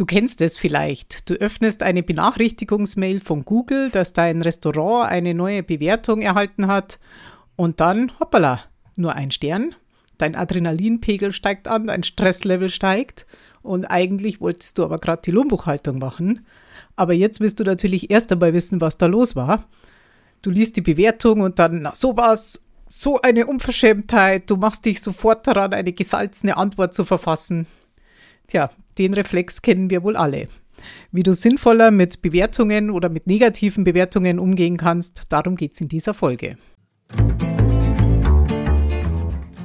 Du kennst es vielleicht. Du öffnest eine Benachrichtigungsmail von Google, dass dein Restaurant eine neue Bewertung erhalten hat und dann, hoppala, nur ein Stern. Dein Adrenalinpegel steigt an, dein Stresslevel steigt und eigentlich wolltest du aber gerade die Lohnbuchhaltung machen. Aber jetzt willst du natürlich erst einmal wissen, was da los war. Du liest die Bewertung und dann, na sowas, so eine Unverschämtheit, du machst dich sofort daran, eine gesalzene Antwort zu verfassen. Tja, den Reflex kennen wir wohl alle. Wie du sinnvoller mit Bewertungen oder mit negativen Bewertungen umgehen kannst, darum geht es in dieser Folge.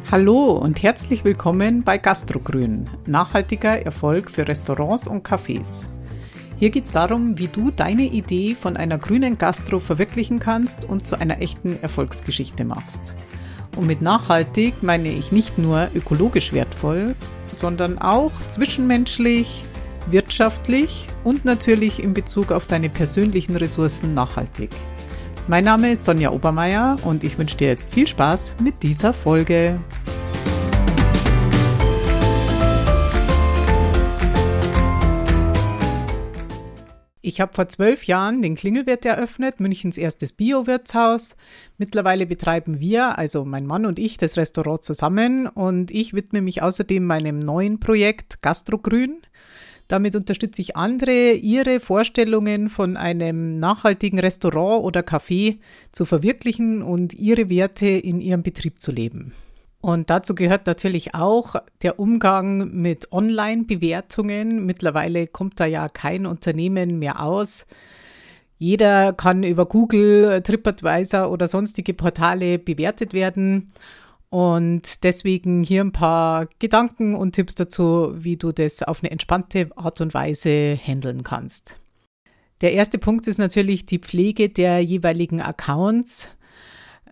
Hallo und herzlich willkommen bei Gastrogrün, nachhaltiger Erfolg für Restaurants und Cafés. Hier geht es darum, wie du deine Idee von einer grünen Gastro verwirklichen kannst und zu einer echten Erfolgsgeschichte machst. Und mit nachhaltig meine ich nicht nur ökologisch wertvoll, sondern auch zwischenmenschlich, wirtschaftlich und natürlich in Bezug auf deine persönlichen Ressourcen nachhaltig. Mein Name ist Sonja Obermeier und ich wünsche dir jetzt viel Spaß mit dieser Folge. Ich habe vor zwölf Jahren den Klingelwirt eröffnet, Münchens erstes Bio-Wirtshaus. Mittlerweile betreiben wir, also mein Mann und ich, das Restaurant zusammen und ich widme mich außerdem meinem neuen Projekt Gastrogrün. Damit unterstütze ich andere, ihre Vorstellungen von einem nachhaltigen Restaurant oder Café zu verwirklichen und ihre Werte in ihrem Betrieb zu leben. Und dazu gehört natürlich auch der Umgang mit Online-Bewertungen. Mittlerweile kommt da ja kein Unternehmen mehr aus. Jeder kann über Google, TripAdvisor oder sonstige Portale bewertet werden. Und deswegen hier ein paar Gedanken und Tipps dazu, wie du das auf eine entspannte Art und Weise handeln kannst. Der erste Punkt ist natürlich die Pflege der jeweiligen Accounts.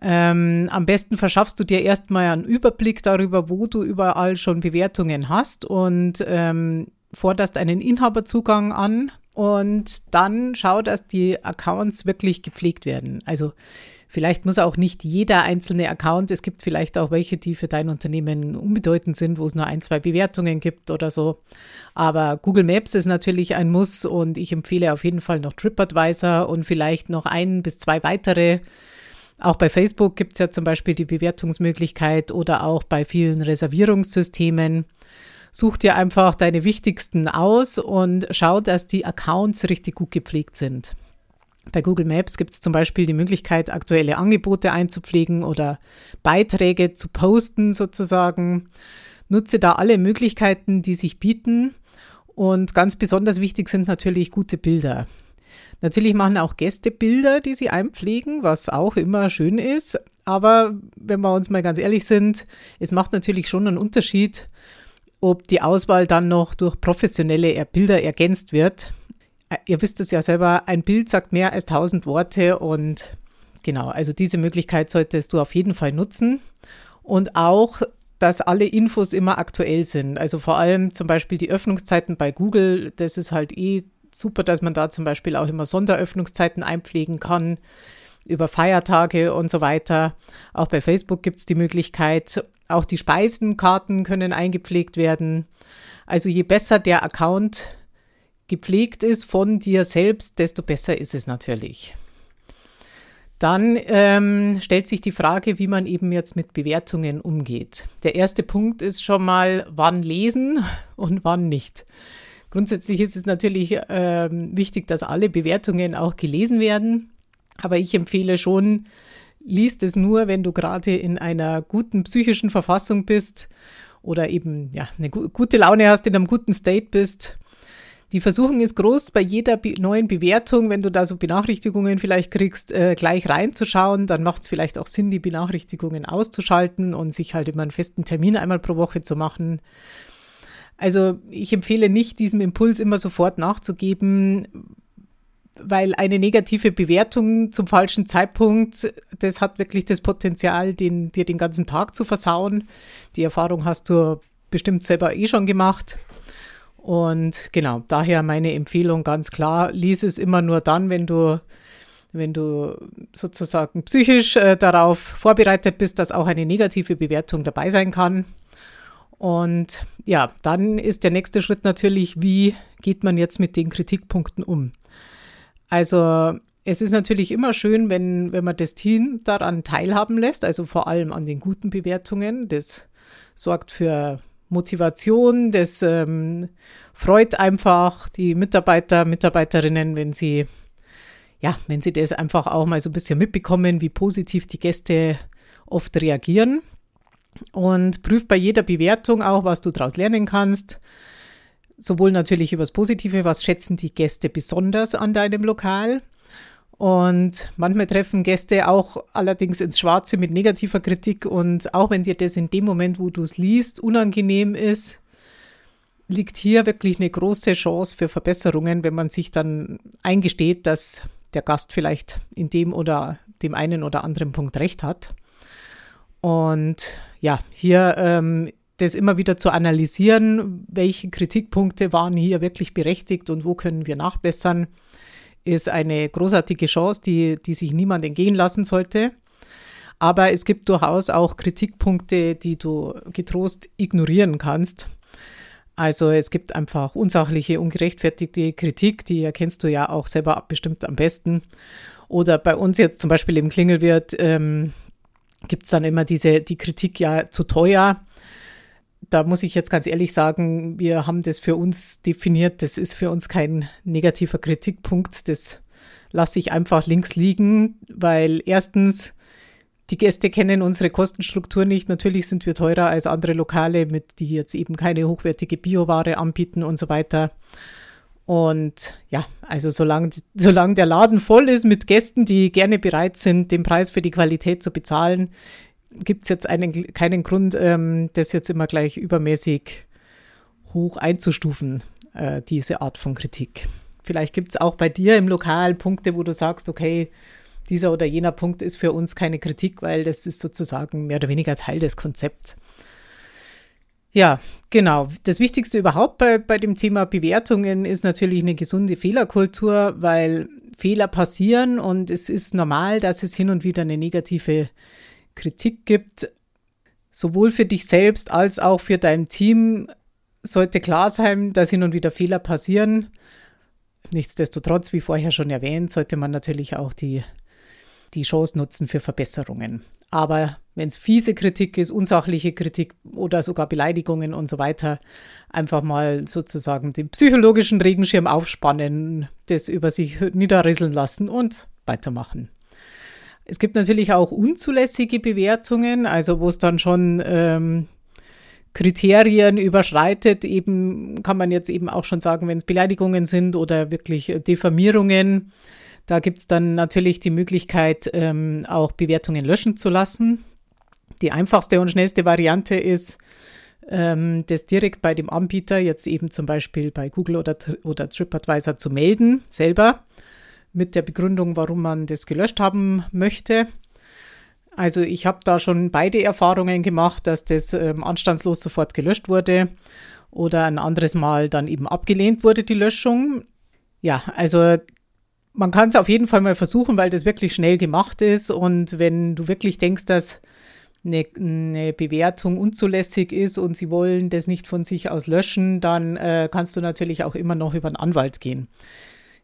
Ähm, am besten verschaffst du dir erstmal einen Überblick darüber, wo du überall schon Bewertungen hast und ähm, forderst einen Inhaberzugang an und dann schau, dass die Accounts wirklich gepflegt werden. Also vielleicht muss auch nicht jeder einzelne Account, es gibt vielleicht auch welche, die für dein Unternehmen unbedeutend sind, wo es nur ein, zwei Bewertungen gibt oder so. Aber Google Maps ist natürlich ein Muss und ich empfehle auf jeden Fall noch TripAdvisor und vielleicht noch ein bis zwei weitere auch bei Facebook gibt es ja zum Beispiel die Bewertungsmöglichkeit oder auch bei vielen Reservierungssystemen. Such dir einfach deine wichtigsten aus und schau, dass die Accounts richtig gut gepflegt sind. Bei Google Maps gibt es zum Beispiel die Möglichkeit, aktuelle Angebote einzupflegen oder Beiträge zu posten sozusagen. Nutze da alle Möglichkeiten, die sich bieten. Und ganz besonders wichtig sind natürlich gute Bilder. Natürlich machen auch Gäste Bilder, die sie einpflegen, was auch immer schön ist. Aber wenn wir uns mal ganz ehrlich sind, es macht natürlich schon einen Unterschied, ob die Auswahl dann noch durch professionelle Bilder ergänzt wird. Äh, ihr wisst es ja selber, ein Bild sagt mehr als tausend Worte und genau, also diese Möglichkeit solltest du auf jeden Fall nutzen. Und auch dass alle Infos immer aktuell sind. Also vor allem zum Beispiel die Öffnungszeiten bei Google, das ist halt eh super, dass man da zum Beispiel auch immer Sonderöffnungszeiten einpflegen kann über Feiertage und so weiter. Auch bei Facebook gibt es die Möglichkeit, auch die Speisenkarten können eingepflegt werden. Also je besser der Account gepflegt ist von dir selbst, desto besser ist es natürlich. Dann ähm, stellt sich die Frage, wie man eben jetzt mit Bewertungen umgeht. Der erste Punkt ist schon mal, wann lesen und wann nicht. Grundsätzlich ist es natürlich ähm, wichtig, dass alle Bewertungen auch gelesen werden. Aber ich empfehle schon, liest es nur, wenn du gerade in einer guten psychischen Verfassung bist oder eben ja, eine gu gute Laune hast, in einem guten State bist. Die Versuchung ist groß, bei jeder be neuen Bewertung, wenn du da so Benachrichtigungen vielleicht kriegst, äh, gleich reinzuschauen. Dann macht es vielleicht auch Sinn, die Benachrichtigungen auszuschalten und sich halt immer einen festen Termin einmal pro Woche zu machen. Also ich empfehle nicht, diesem Impuls immer sofort nachzugeben, weil eine negative Bewertung zum falschen Zeitpunkt, das hat wirklich das Potenzial, den, dir den ganzen Tag zu versauen. Die Erfahrung hast du bestimmt selber eh schon gemacht. Und genau, daher meine Empfehlung ganz klar, lies es immer nur dann, wenn du, wenn du sozusagen psychisch äh, darauf vorbereitet bist, dass auch eine negative Bewertung dabei sein kann. Und ja, dann ist der nächste Schritt natürlich, wie geht man jetzt mit den Kritikpunkten um? Also es ist natürlich immer schön, wenn, wenn man das Team daran teilhaben lässt, also vor allem an den guten Bewertungen. Das sorgt für Motivation, das ähm, freut einfach die Mitarbeiter, Mitarbeiterinnen, wenn sie, ja, wenn sie das einfach auch mal so ein bisschen mitbekommen, wie positiv die Gäste oft reagieren. Und prüft bei jeder Bewertung auch, was du daraus lernen kannst. Sowohl natürlich über das Positive, was schätzen die Gäste besonders an deinem Lokal, und manchmal treffen Gäste auch allerdings ins Schwarze mit negativer Kritik. Und auch wenn dir das in dem Moment, wo du es liest, unangenehm ist, liegt hier wirklich eine große Chance für Verbesserungen, wenn man sich dann eingesteht, dass der Gast vielleicht in dem oder dem einen oder anderen Punkt recht hat. Und ja, hier ähm, das immer wieder zu analysieren, welche Kritikpunkte waren hier wirklich berechtigt und wo können wir nachbessern ist eine großartige Chance, die, die sich niemand entgehen lassen sollte. Aber es gibt durchaus auch Kritikpunkte, die du getrost ignorieren kannst. Also es gibt einfach unsachliche, ungerechtfertigte Kritik, die erkennst du ja auch selber bestimmt am besten. Oder bei uns jetzt zum Beispiel im Klingelwirt ähm, gibt es dann immer diese, die Kritik ja zu teuer da muss ich jetzt ganz ehrlich sagen, wir haben das für uns definiert. Das ist für uns kein negativer Kritikpunkt. Das lasse ich einfach links liegen, weil erstens die Gäste kennen unsere Kostenstruktur nicht. Natürlich sind wir teurer als andere Lokale, mit die jetzt eben keine hochwertige Bioware anbieten und so weiter. Und ja, also solange, solange der Laden voll ist mit Gästen, die gerne bereit sind, den Preis für die Qualität zu bezahlen, gibt es jetzt einen, keinen Grund, ähm, das jetzt immer gleich übermäßig hoch einzustufen, äh, diese Art von Kritik. Vielleicht gibt es auch bei dir im Lokal Punkte, wo du sagst, okay, dieser oder jener Punkt ist für uns keine Kritik, weil das ist sozusagen mehr oder weniger Teil des Konzepts. Ja, genau. Das Wichtigste überhaupt bei, bei dem Thema Bewertungen ist natürlich eine gesunde Fehlerkultur, weil Fehler passieren und es ist normal, dass es hin und wieder eine negative Kritik gibt, sowohl für dich selbst als auch für dein Team, sollte klar sein, dass hin und wieder Fehler passieren. Nichtsdestotrotz, wie vorher schon erwähnt, sollte man natürlich auch die, die Chance nutzen für Verbesserungen. Aber wenn es fiese Kritik ist, unsachliche Kritik oder sogar Beleidigungen und so weiter, einfach mal sozusagen den psychologischen Regenschirm aufspannen, das über sich niederrisseln lassen und weitermachen. Es gibt natürlich auch unzulässige Bewertungen, also wo es dann schon ähm, Kriterien überschreitet. Eben kann man jetzt eben auch schon sagen, wenn es Beleidigungen sind oder wirklich Diffamierungen. Da gibt es dann natürlich die Möglichkeit, ähm, auch Bewertungen löschen zu lassen. Die einfachste und schnellste Variante ist, ähm, das direkt bei dem Anbieter, jetzt eben zum Beispiel bei Google oder, oder TripAdvisor zu melden, selber mit der Begründung, warum man das gelöscht haben möchte. Also ich habe da schon beide Erfahrungen gemacht, dass das ähm, anstandslos sofort gelöscht wurde oder ein anderes Mal dann eben abgelehnt wurde, die Löschung. Ja, also man kann es auf jeden Fall mal versuchen, weil das wirklich schnell gemacht ist. Und wenn du wirklich denkst, dass eine, eine Bewertung unzulässig ist und sie wollen das nicht von sich aus löschen, dann äh, kannst du natürlich auch immer noch über einen Anwalt gehen.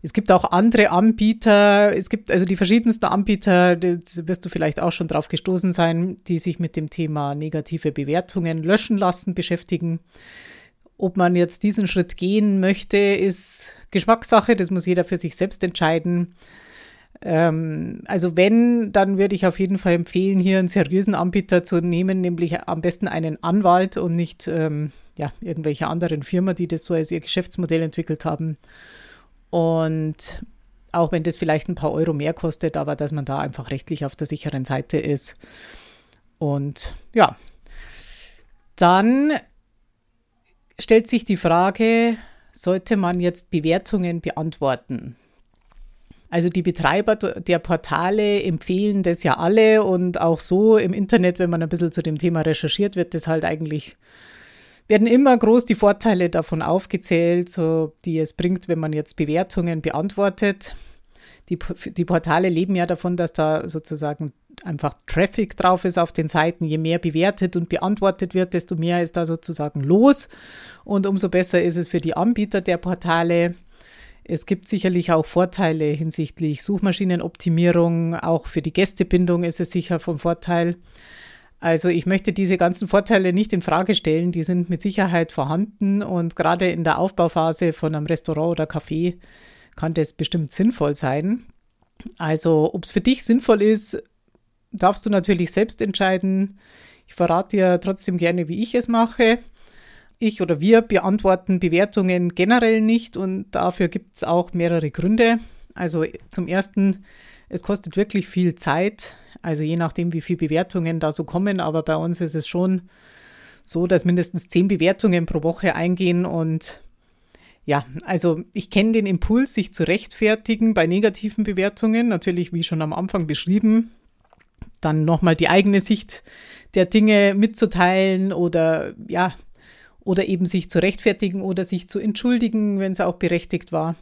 Es gibt auch andere Anbieter, es gibt also die verschiedensten Anbieter, da wirst du vielleicht auch schon drauf gestoßen sein, die sich mit dem Thema negative Bewertungen löschen lassen beschäftigen. Ob man jetzt diesen Schritt gehen möchte, ist Geschmackssache, das muss jeder für sich selbst entscheiden. Ähm, also wenn, dann würde ich auf jeden Fall empfehlen, hier einen seriösen Anbieter zu nehmen, nämlich am besten einen Anwalt und nicht ähm, ja, irgendwelche anderen Firmen, die das so als ihr Geschäftsmodell entwickelt haben. Und auch wenn das vielleicht ein paar Euro mehr kostet, aber dass man da einfach rechtlich auf der sicheren Seite ist. Und ja, dann stellt sich die Frage, sollte man jetzt Bewertungen beantworten? Also die Betreiber der Portale empfehlen das ja alle und auch so im Internet, wenn man ein bisschen zu dem Thema recherchiert, wird das halt eigentlich werden immer groß die Vorteile davon aufgezählt, so die es bringt, wenn man jetzt Bewertungen beantwortet. Die, die Portale leben ja davon, dass da sozusagen einfach Traffic drauf ist auf den Seiten. Je mehr bewertet und beantwortet wird, desto mehr ist da sozusagen los. Und umso besser ist es für die Anbieter der Portale. Es gibt sicherlich auch Vorteile hinsichtlich Suchmaschinenoptimierung. Auch für die Gästebindung ist es sicher von Vorteil. Also ich möchte diese ganzen Vorteile nicht in Frage stellen. Die sind mit Sicherheit vorhanden und gerade in der Aufbauphase von einem Restaurant oder Café kann das bestimmt sinnvoll sein. Also ob es für dich sinnvoll ist, darfst du natürlich selbst entscheiden. Ich verrate dir trotzdem gerne, wie ich es mache. Ich oder wir beantworten Bewertungen generell nicht und dafür gibt es auch mehrere Gründe. Also zum Ersten, es kostet wirklich viel Zeit, also je nachdem, wie viele Bewertungen da so kommen, aber bei uns ist es schon so, dass mindestens zehn Bewertungen pro Woche eingehen und ja, also ich kenne den Impuls, sich zu rechtfertigen bei negativen Bewertungen, natürlich wie schon am Anfang beschrieben, dann nochmal die eigene Sicht der Dinge mitzuteilen oder ja, oder eben sich zu rechtfertigen oder sich zu entschuldigen, wenn es auch berechtigt war.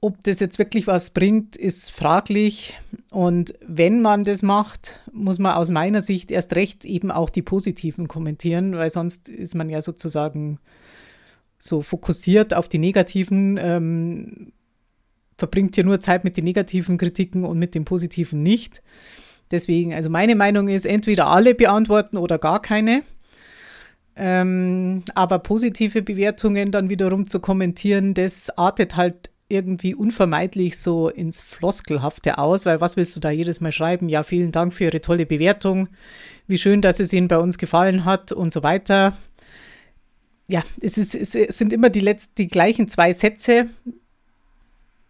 Ob das jetzt wirklich was bringt, ist fraglich. Und wenn man das macht, muss man aus meiner Sicht erst recht eben auch die positiven kommentieren, weil sonst ist man ja sozusagen so fokussiert auf die negativen, ähm, verbringt ja nur Zeit mit den negativen Kritiken und mit den positiven nicht. Deswegen, also meine Meinung ist, entweder alle beantworten oder gar keine. Ähm, aber positive Bewertungen dann wiederum zu kommentieren, das artet halt irgendwie unvermeidlich so ins Floskelhafte aus, weil was willst du da jedes Mal schreiben? Ja, vielen Dank für Ihre tolle Bewertung. Wie schön, dass es Ihnen bei uns gefallen hat und so weiter ja, es, ist, es sind immer die, letzten, die gleichen zwei Sätze.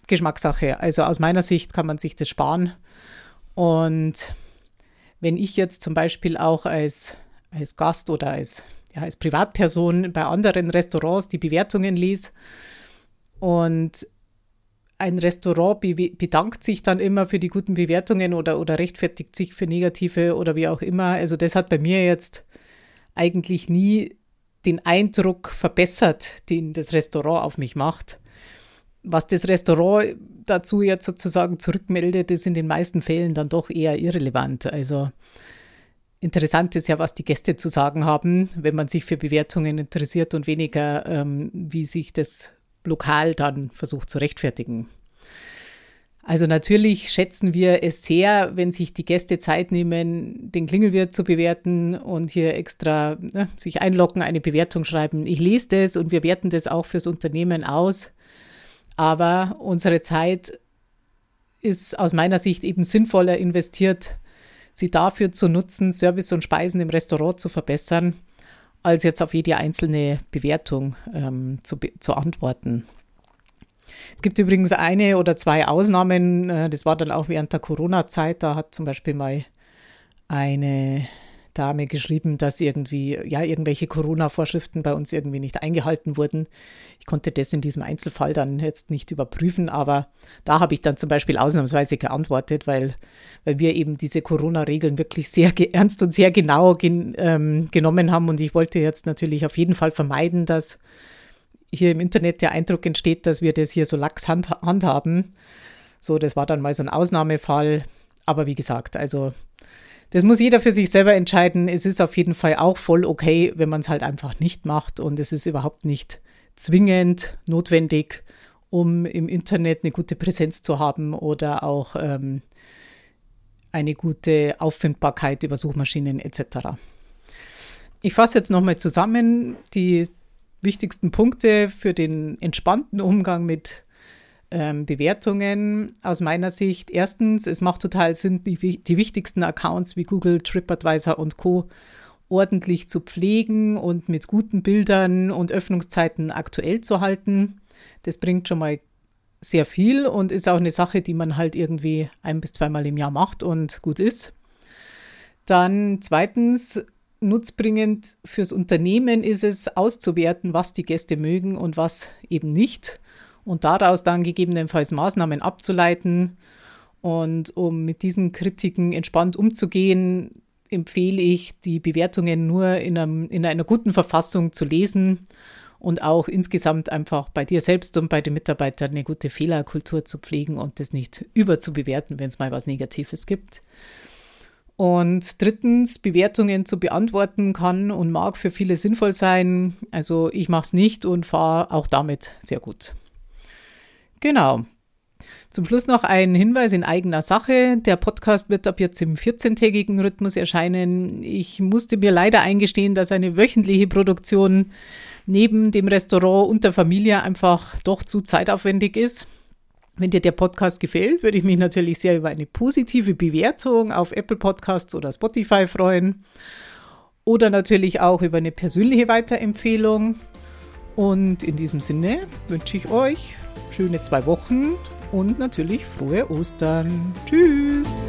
Geschmackssache. Also aus meiner Sicht kann man sich das sparen. Und wenn ich jetzt zum Beispiel auch als, als Gast oder als, ja, als Privatperson bei anderen Restaurants die Bewertungen lese und ein Restaurant be bedankt sich dann immer für die guten Bewertungen oder, oder rechtfertigt sich für negative oder wie auch immer. Also das hat bei mir jetzt eigentlich nie den Eindruck verbessert, den das Restaurant auf mich macht. Was das Restaurant dazu jetzt sozusagen zurückmeldet, ist in den meisten Fällen dann doch eher irrelevant. Also interessant ist ja, was die Gäste zu sagen haben, wenn man sich für Bewertungen interessiert und weniger, ähm, wie sich das Lokal dann versucht zu rechtfertigen. Also natürlich schätzen wir es sehr, wenn sich die Gäste Zeit nehmen, den Klingelwirt zu bewerten und hier extra ne, sich einloggen, eine Bewertung schreiben. Ich lese das und wir werten das auch fürs Unternehmen aus. Aber unsere Zeit ist aus meiner Sicht eben sinnvoller investiert, sie dafür zu nutzen, Service und Speisen im Restaurant zu verbessern, als jetzt auf jede einzelne Bewertung ähm, zu, zu antworten. Es gibt übrigens eine oder zwei Ausnahmen. Äh, das war dann auch während der Corona-Zeit. Da hat zum Beispiel mal eine Dame geschrieben, dass irgendwie, ja, irgendwelche Corona-Vorschriften bei uns irgendwie nicht eingehalten wurden. Ich konnte das in diesem Einzelfall dann jetzt nicht überprüfen, aber da habe ich dann zum Beispiel ausnahmsweise geantwortet, weil, weil wir eben diese Corona-Regeln wirklich sehr ernst und sehr genau gen, ähm, genommen haben und ich wollte jetzt natürlich auf jeden Fall vermeiden, dass hier im Internet der Eindruck entsteht, dass wir das hier so lax hand, handhaben. So, das war dann mal so ein Ausnahmefall. Aber wie gesagt, also das muss jeder für sich selber entscheiden. Es ist auf jeden Fall auch voll okay, wenn man es halt einfach nicht macht und es ist überhaupt nicht zwingend notwendig, um im Internet eine gute Präsenz zu haben oder auch ähm, eine gute Auffindbarkeit über Suchmaschinen etc. Ich fasse jetzt nochmal zusammen die wichtigsten Punkte für den entspannten Umgang mit ähm, Bewertungen aus meiner Sicht. Erstens, es macht total Sinn, die, die wichtigsten Accounts wie Google, TripAdvisor und Co. ordentlich zu pflegen und mit guten Bildern und Öffnungszeiten aktuell zu halten. Das bringt schon mal sehr viel und ist auch eine Sache, die man halt irgendwie ein bis zweimal im Jahr macht und gut ist. Dann zweitens, nutzbringend fürs Unternehmen ist es, auszuwerten, was die Gäste mögen und was eben nicht und daraus dann gegebenenfalls Maßnahmen abzuleiten. Und um mit diesen Kritiken entspannt umzugehen, empfehle ich, die Bewertungen nur in, einem, in einer guten Verfassung zu lesen und auch insgesamt einfach bei dir selbst und bei den Mitarbeitern eine gute Fehlerkultur zu pflegen und das nicht überzubewerten, wenn es mal was Negatives gibt. Und drittens, Bewertungen zu beantworten kann und mag für viele sinnvoll sein. Also ich mache es nicht und fahre auch damit sehr gut. Genau. Zum Schluss noch ein Hinweis in eigener Sache. Der Podcast wird ab jetzt im 14-tägigen Rhythmus erscheinen. Ich musste mir leider eingestehen, dass eine wöchentliche Produktion neben dem Restaurant und der Familie einfach doch zu zeitaufwendig ist. Wenn dir der Podcast gefällt, würde ich mich natürlich sehr über eine positive Bewertung auf Apple Podcasts oder Spotify freuen. Oder natürlich auch über eine persönliche Weiterempfehlung. Und in diesem Sinne wünsche ich euch schöne zwei Wochen und natürlich frohe Ostern. Tschüss!